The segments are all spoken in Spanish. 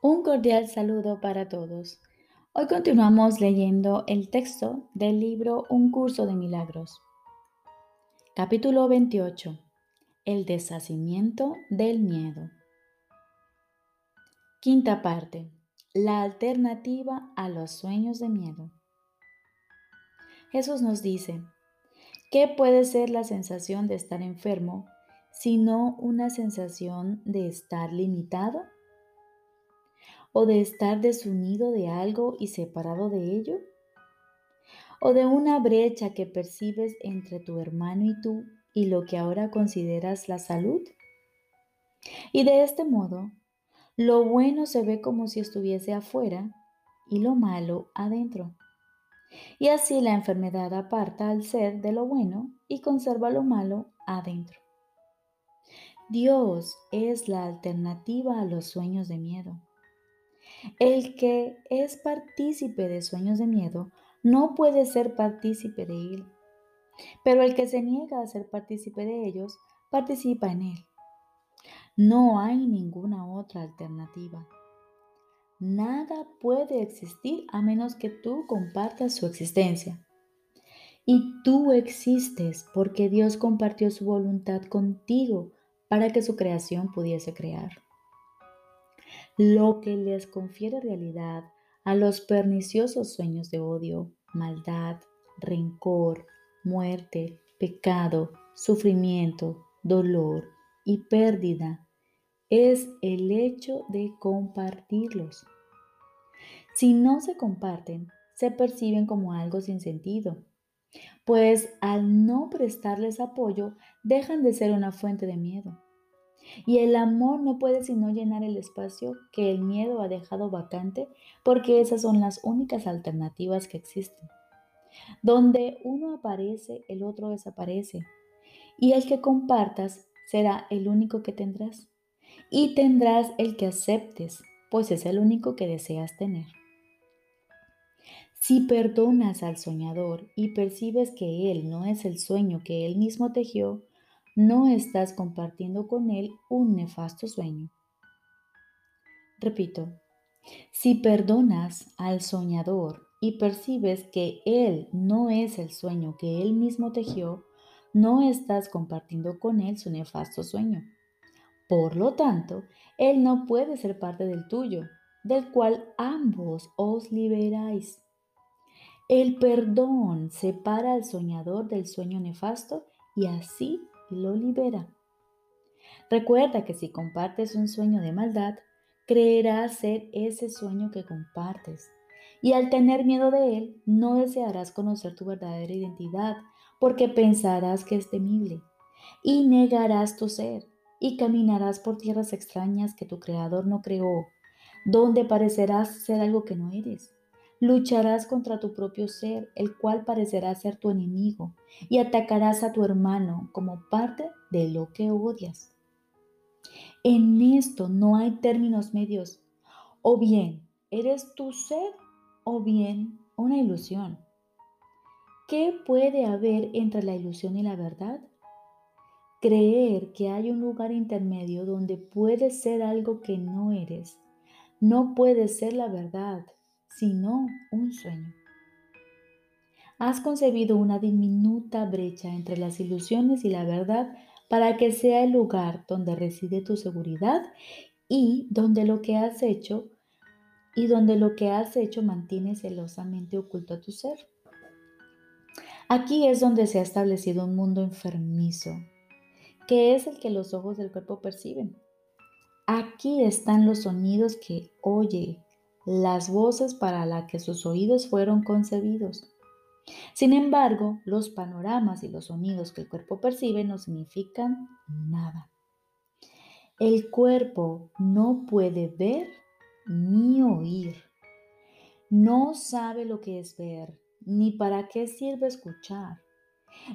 Un cordial saludo para todos. Hoy continuamos leyendo el texto del libro Un curso de milagros. Capítulo 28. El deshacimiento del miedo. Quinta parte. La alternativa a los sueños de miedo. Jesús nos dice, ¿qué puede ser la sensación de estar enfermo sino una sensación de estar limitado? O de estar desunido de algo y separado de ello? ¿O de una brecha que percibes entre tu hermano y tú y lo que ahora consideras la salud? Y de este modo, lo bueno se ve como si estuviese afuera y lo malo adentro. Y así la enfermedad aparta al ser de lo bueno y conserva lo malo adentro. Dios es la alternativa a los sueños de miedo. El que es partícipe de sueños de miedo no puede ser partícipe de él, pero el que se niega a ser partícipe de ellos participa en él. No hay ninguna otra alternativa. Nada puede existir a menos que tú compartas su existencia. Y tú existes porque Dios compartió su voluntad contigo para que su creación pudiese crear lo que les confiere realidad a los perniciosos sueños de odio, maldad, rencor, muerte, pecado, sufrimiento, dolor y pérdida es el hecho de compartirlos. Si no se comparten, se perciben como algo sin sentido, pues al no prestarles apoyo dejan de ser una fuente de miedo. Y el amor no puede sino llenar el espacio que el miedo ha dejado vacante porque esas son las únicas alternativas que existen. Donde uno aparece, el otro desaparece. Y el que compartas será el único que tendrás. Y tendrás el que aceptes, pues es el único que deseas tener. Si perdonas al soñador y percibes que él no es el sueño que él mismo tejió, no estás compartiendo con él un nefasto sueño. Repito, si perdonas al soñador y percibes que él no es el sueño que él mismo tejió, no estás compartiendo con él su nefasto sueño. Por lo tanto, él no puede ser parte del tuyo, del cual ambos os liberáis. El perdón separa al soñador del sueño nefasto y así lo libera. Recuerda que si compartes un sueño de maldad, creerás ser ese sueño que compartes. Y al tener miedo de él, no desearás conocer tu verdadera identidad, porque pensarás que es temible. Y negarás tu ser, y caminarás por tierras extrañas que tu creador no creó, donde parecerás ser algo que no eres. Lucharás contra tu propio ser, el cual parecerá ser tu enemigo, y atacarás a tu hermano como parte de lo que odias. En esto no hay términos medios. O bien eres tu ser o bien una ilusión. ¿Qué puede haber entre la ilusión y la verdad? Creer que hay un lugar intermedio donde puedes ser algo que no eres. No puede ser la verdad sino un sueño. Has concebido una diminuta brecha entre las ilusiones y la verdad para que sea el lugar donde reside tu seguridad y donde lo que has hecho y donde lo que has hecho mantiene celosamente oculto a tu ser. Aquí es donde se ha establecido un mundo enfermizo, que es el que los ojos del cuerpo perciben. Aquí están los sonidos que oye, las voces para las que sus oídos fueron concebidos. Sin embargo, los panoramas y los sonidos que el cuerpo percibe no significan nada. El cuerpo no puede ver ni oír. No sabe lo que es ver, ni para qué sirve escuchar.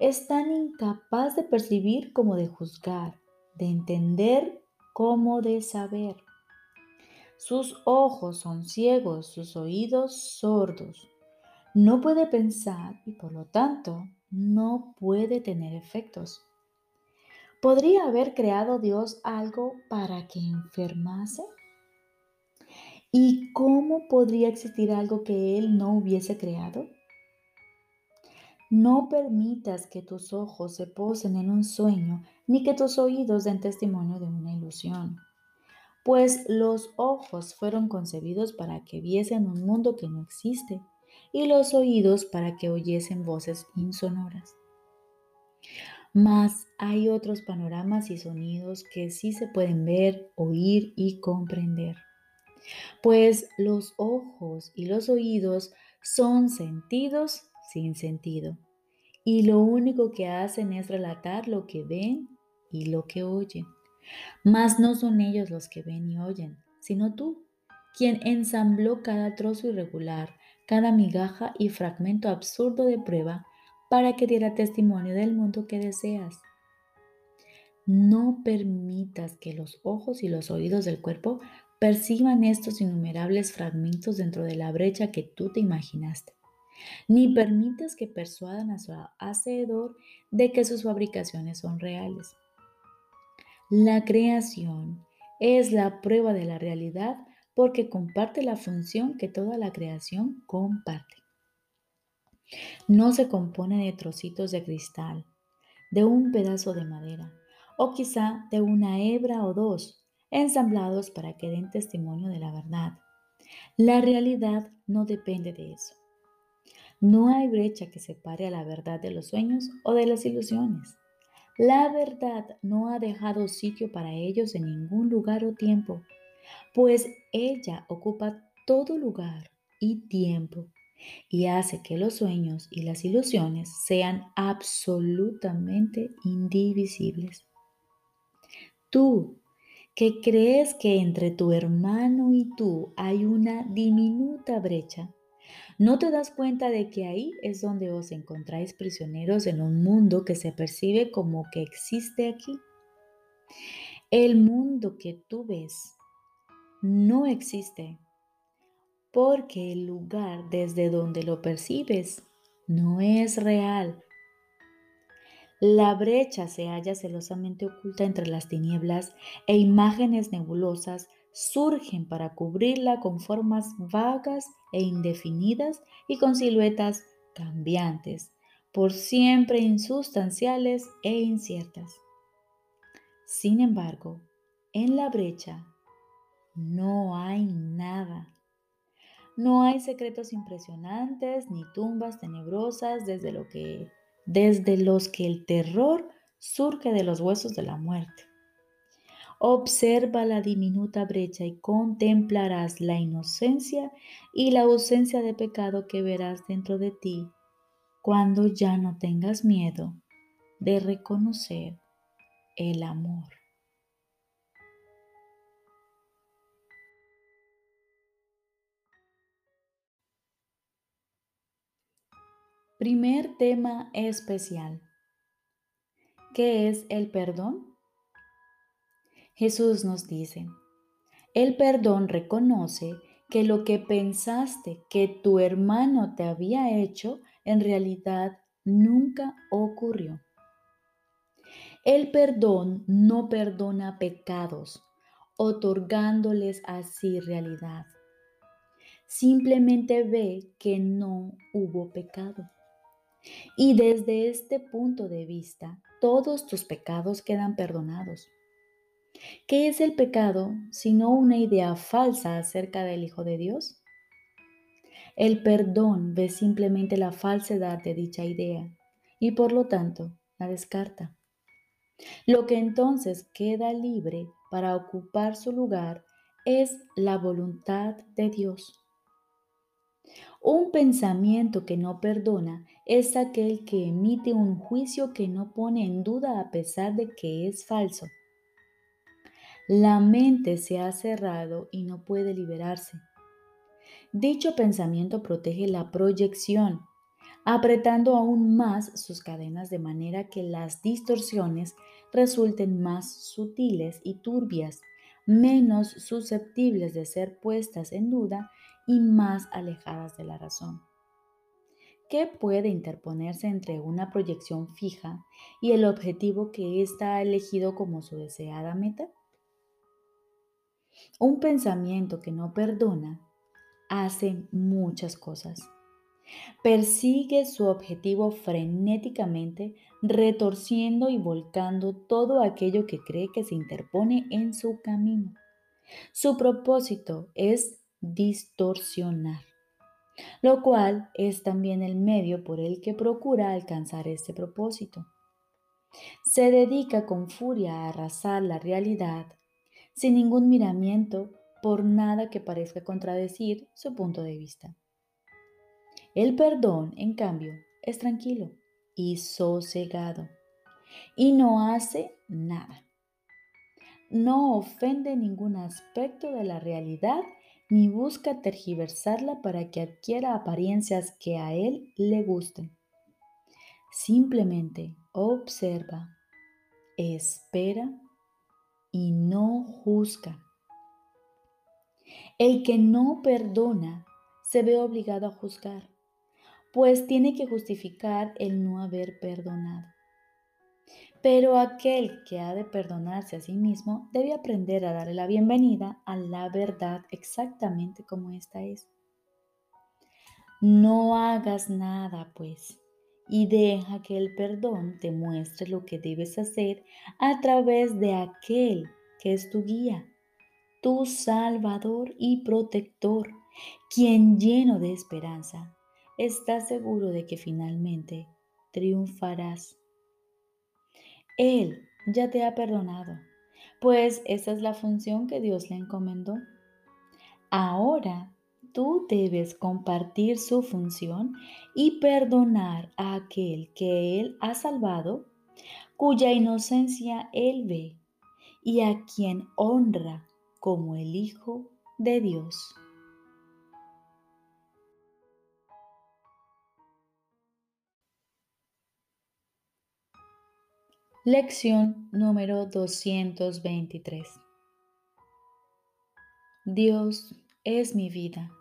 Es tan incapaz de percibir como de juzgar, de entender como de saber. Sus ojos son ciegos, sus oídos sordos. No puede pensar y por lo tanto no puede tener efectos. ¿Podría haber creado Dios algo para que enfermase? ¿Y cómo podría existir algo que Él no hubiese creado? No permitas que tus ojos se posen en un sueño, ni que tus oídos den testimonio de una ilusión. Pues los ojos fueron concebidos para que viesen un mundo que no existe, y los oídos para que oyesen voces insonoras. Mas hay otros panoramas y sonidos que sí se pueden ver, oír y comprender. Pues los ojos y los oídos son sentidos sin sentido. Y lo único que hacen es relatar lo que ven y lo que oyen. Mas no son ellos los que ven y oyen, sino tú, quien ensambló cada trozo irregular, cada migaja y fragmento absurdo de prueba para que diera testimonio del mundo que deseas. No permitas que los ojos y los oídos del cuerpo perciban estos innumerables fragmentos dentro de la brecha que tú te imaginaste ni permitas que persuadan a su hacedor de que sus fabricaciones son reales. La creación es la prueba de la realidad porque comparte la función que toda la creación comparte. No se compone de trocitos de cristal, de un pedazo de madera o quizá de una hebra o dos ensamblados para que den testimonio de la verdad. La realidad no depende de eso. No hay brecha que separe a la verdad de los sueños o de las ilusiones. La verdad no ha dejado sitio para ellos en ningún lugar o tiempo, pues ella ocupa todo lugar y tiempo y hace que los sueños y las ilusiones sean absolutamente indivisibles. Tú, que crees que entre tu hermano y tú hay una diminuta brecha, ¿No te das cuenta de que ahí es donde os encontráis prisioneros en un mundo que se percibe como que existe aquí? El mundo que tú ves no existe porque el lugar desde donde lo percibes no es real. La brecha se halla celosamente oculta entre las tinieblas e imágenes nebulosas surgen para cubrirla con formas vagas e indefinidas y con siluetas cambiantes, por siempre insustanciales e inciertas. Sin embargo, en la brecha no hay nada. No hay secretos impresionantes ni tumbas tenebrosas desde, los que el terror surge de los huesos de la muerte. Observa la diminuta brecha y contemplarás la inocencia y la ausencia de pecado que verás dentro de ti cuando ya no tengas miedo de reconocer el amor. Primer tema especial. ¿Qué es el perdón? Jesús nos dice, el perdón reconoce que lo que pensaste que tu hermano te había hecho en realidad nunca ocurrió. El perdón no perdona pecados, otorgándoles así realidad. Simplemente ve que no hubo pecado. Y desde este punto de vista, todos tus pecados quedan perdonados. ¿Qué es el pecado sino una idea falsa acerca del Hijo de Dios? El perdón ve simplemente la falsedad de dicha idea y por lo tanto la descarta. Lo que entonces queda libre para ocupar su lugar es la voluntad de Dios. Un pensamiento que no perdona es aquel que emite un juicio que no pone en duda a pesar de que es falso la mente se ha cerrado y no puede liberarse. Dicho pensamiento protege la proyección, apretando aún más sus cadenas de manera que las distorsiones resulten más sutiles y turbias, menos susceptibles de ser puestas en duda y más alejadas de la razón. ¿Qué puede interponerse entre una proyección fija y el objetivo que ésta ha elegido como su deseada meta? Un pensamiento que no perdona hace muchas cosas. Persigue su objetivo frenéticamente, retorciendo y volcando todo aquello que cree que se interpone en su camino. Su propósito es distorsionar, lo cual es también el medio por el que procura alcanzar este propósito. Se dedica con furia a arrasar la realidad, sin ningún miramiento por nada que parezca contradecir su punto de vista. El perdón, en cambio, es tranquilo y sosegado y no hace nada. No ofende ningún aspecto de la realidad ni busca tergiversarla para que adquiera apariencias que a él le gusten. Simplemente observa, espera y no juzga. El que no perdona se ve obligado a juzgar, pues tiene que justificar el no haber perdonado. Pero aquel que ha de perdonarse a sí mismo debe aprender a darle la bienvenida a la verdad exactamente como ésta es. No hagas nada, pues, y deja que el perdón te muestre lo que debes hacer a través de aquel que es tu guía, tu salvador y protector, quien lleno de esperanza está seguro de que finalmente triunfarás. Él ya te ha perdonado, pues esa es la función que Dios le encomendó. Ahora tú debes compartir su función y perdonar a aquel que Él ha salvado, cuya inocencia Él ve y a quien honra como el Hijo de Dios. Lección número 223. Dios es mi vida.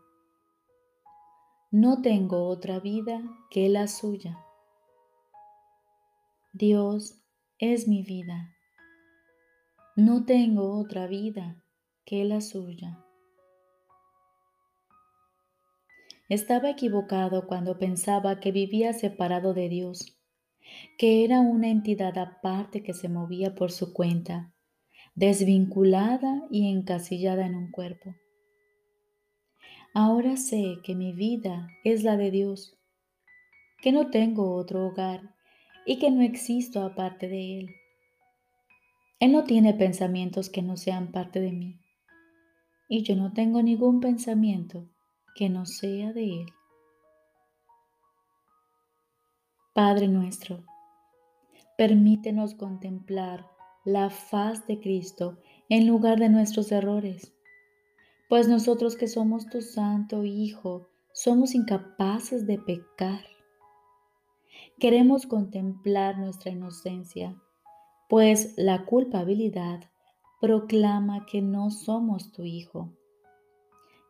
No tengo otra vida que la suya. Dios es mi vida. No tengo otra vida que la suya. Estaba equivocado cuando pensaba que vivía separado de Dios, que era una entidad aparte que se movía por su cuenta, desvinculada y encasillada en un cuerpo. Ahora sé que mi vida es la de Dios, que no tengo otro hogar y que no existo aparte de Él. Él no tiene pensamientos que no sean parte de mí y yo no tengo ningún pensamiento que no sea de Él. Padre nuestro, permítenos contemplar la faz de Cristo en lugar de nuestros errores pues nosotros que somos tu santo Hijo, somos incapaces de pecar. Queremos contemplar nuestra inocencia, pues la culpabilidad proclama que no somos tu Hijo.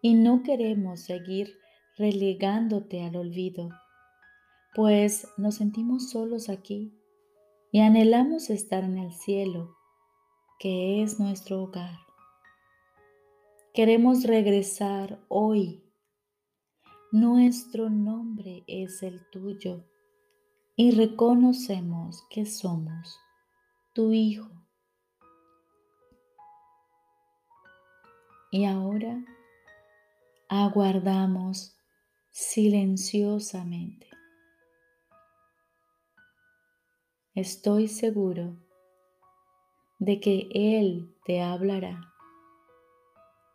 Y no queremos seguir relegándote al olvido, pues nos sentimos solos aquí y anhelamos estar en el cielo, que es nuestro hogar. Queremos regresar hoy. Nuestro nombre es el tuyo y reconocemos que somos tu Hijo. Y ahora aguardamos silenciosamente. Estoy seguro de que Él te hablará